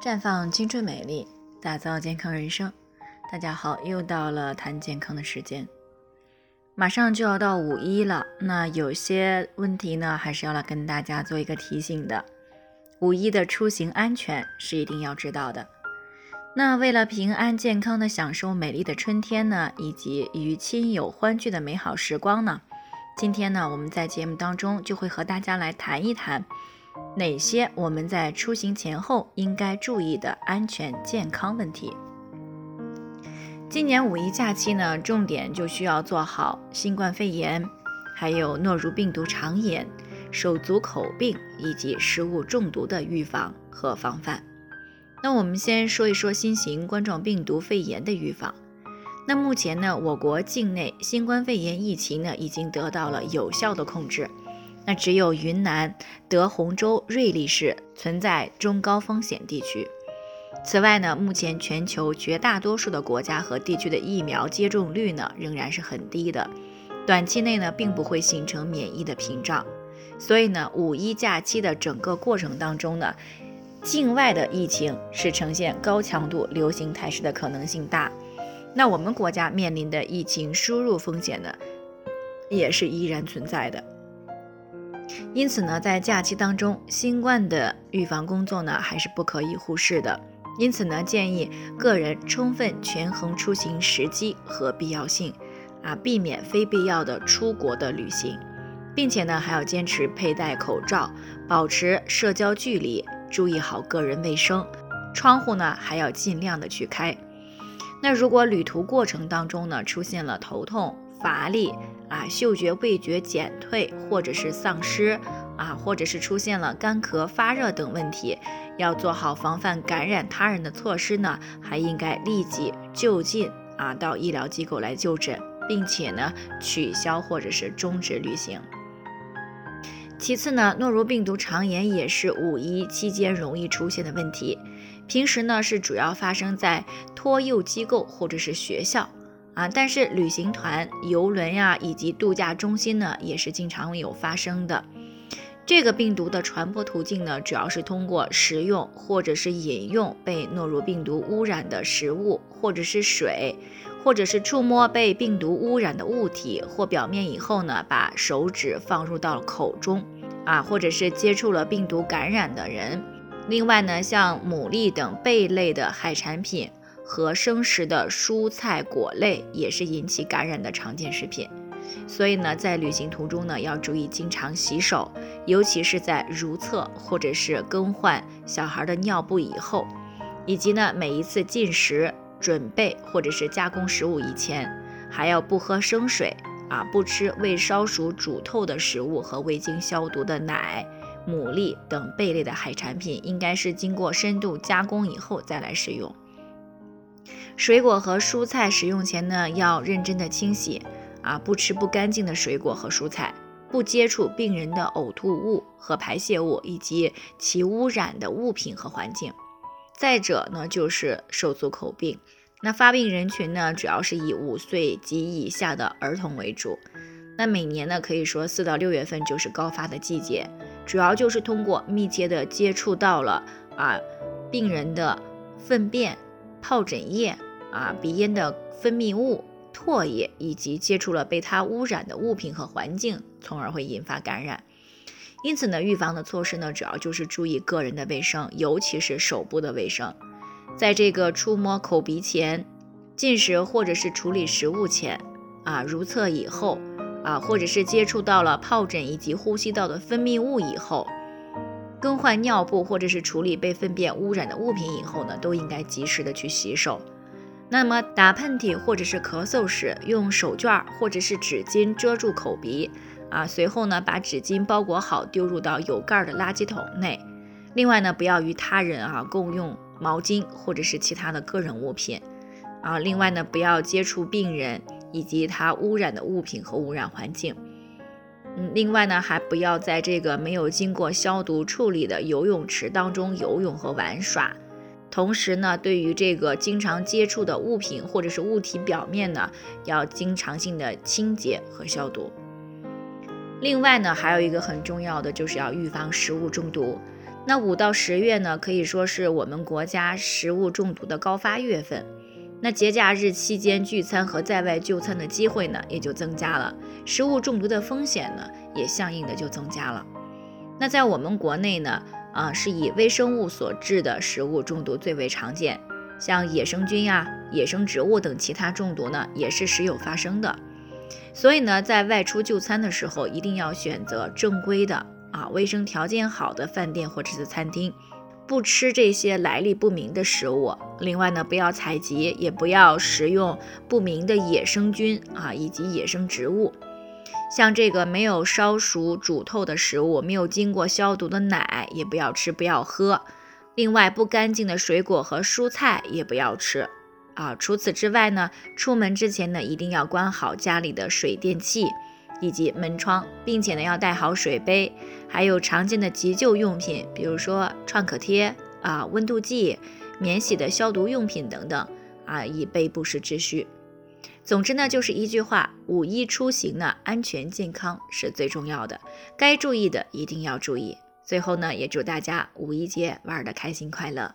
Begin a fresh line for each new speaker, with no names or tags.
绽放青春美丽，打造健康人生。大家好，又到了谈健康的时间。马上就要到五一了，那有些问题呢，还是要来跟大家做一个提醒的。五一的出行安全是一定要知道的。那为了平安健康的享受美丽的春天呢，以及与亲友欢聚的美好时光呢，今天呢，我们在节目当中就会和大家来谈一谈。哪些我们在出行前后应该注意的安全健康问题？今年五一假期呢，重点就需要做好新冠肺炎、还有诺如病毒肠炎、手足口病以及食物中毒的预防和防范。那我们先说一说新型冠状病毒肺炎的预防。那目前呢，我国境内新冠肺炎疫情呢，已经得到了有效的控制。那只有云南德宏州瑞丽市存在中高风险地区。此外呢，目前全球绝大多数的国家和地区的疫苗接种率呢仍然是很低的，短期内呢并不会形成免疫的屏障。所以呢，五一假期的整个过程当中呢，境外的疫情是呈现高强度流行态势的可能性大。那我们国家面临的疫情输入风险呢，也是依然存在的。因此呢，在假期当中，新冠的预防工作呢还是不可以忽视的。因此呢，建议个人充分权衡出行时机和必要性，啊，避免非必要的出国的旅行，并且呢，还要坚持佩戴口罩，保持社交距离，注意好个人卫生。窗户呢，还要尽量的去开。那如果旅途过程当中呢，出现了头痛、乏力，啊，嗅觉味觉减退，或者是丧失，啊，或者是出现了干咳、发热等问题，要做好防范感染他人的措施呢，还应该立即就近啊到医疗机构来就诊，并且呢取消或者是终止旅行。其次呢，诺如病毒肠炎也是五一期间容易出现的问题，平时呢是主要发生在托幼机构或者是学校。啊，但是旅行团、游轮呀，以及度假中心呢，也是经常有发生的。这个病毒的传播途径呢，主要是通过食用或者是饮用被诺如病毒污染的食物，或者是水，或者是触摸被病毒污染的物体或表面以后呢，把手指放入到口中，啊，或者是接触了病毒感染的人。另外呢，像牡蛎等贝类的海产品。和生食的蔬菜果类也是引起感染的常见食品，所以呢，在旅行途中呢，要注意经常洗手，尤其是在如厕或者是更换小孩的尿布以后，以及呢，每一次进食、准备或者是加工食物以前，还要不喝生水啊，不吃未烧熟、煮透的食物和未经消毒的奶、牡蛎等贝类的海产品，应该是经过深度加工以后再来食用。水果和蔬菜食用前呢，要认真的清洗啊，不吃不干净的水果和蔬菜，不接触病人的呕吐物和排泄物以及其污染的物品和环境。再者呢，就是手足口病，那发病人群呢，主要是以五岁及以下的儿童为主。那每年呢，可以说四到六月份就是高发的季节，主要就是通过密切的接触到了啊病人的粪便。疱疹液啊，鼻咽的分泌物、唾液，以及接触了被它污染的物品和环境，从而会引发感染。因此呢，预防的措施呢，主要就是注意个人的卫生，尤其是手部的卫生。在这个触摸口鼻前、进食或者是处理食物前啊、如厕以后啊，或者是接触到了疱疹以及呼吸道的分泌物以后。更换尿布或者是处理被粪便污染的物品以后呢，都应该及时的去洗手。那么打喷嚏或者是咳嗽时，用手绢或者是纸巾遮住口鼻啊，随后呢把纸巾包裹好，丢入到有盖的垃圾桶内。另外呢，不要与他人啊共用毛巾或者是其他的个人物品啊。另外呢，不要接触病人以及他污染的物品和污染环境。另外呢，还不要在这个没有经过消毒处理的游泳池当中游泳和玩耍。同时呢，对于这个经常接触的物品或者是物体表面呢，要经常性的清洁和消毒。另外呢，还有一个很重要的就是要预防食物中毒。那五到十月呢，可以说是我们国家食物中毒的高发月份。那节假日期间聚餐和在外就餐的机会呢，也就增加了，食物中毒的风险呢，也相应的就增加了。那在我们国内呢，啊，是以微生物所致的食物中毒最为常见，像野生菌呀、野生植物等其他中毒呢，也是时有发生的。所以呢，在外出就餐的时候，一定要选择正规的啊，卫生条件好的饭店或者是餐厅。不吃这些来历不明的食物，另外呢，不要采集，也不要食用不明的野生菌啊，以及野生植物，像这个没有烧熟煮透的食物，没有经过消毒的奶也不要吃，不要喝。另外，不干净的水果和蔬菜也不要吃啊。除此之外呢，出门之前呢，一定要关好家里的水电气。以及门窗，并且呢要带好水杯，还有常见的急救用品，比如说创可贴啊、温度计、免洗的消毒用品等等啊，以备不时之需。总之呢，就是一句话：五一出行呢，安全健康是最重要的，该注意的一定要注意。最后呢，也祝大家五一节玩的开心快乐。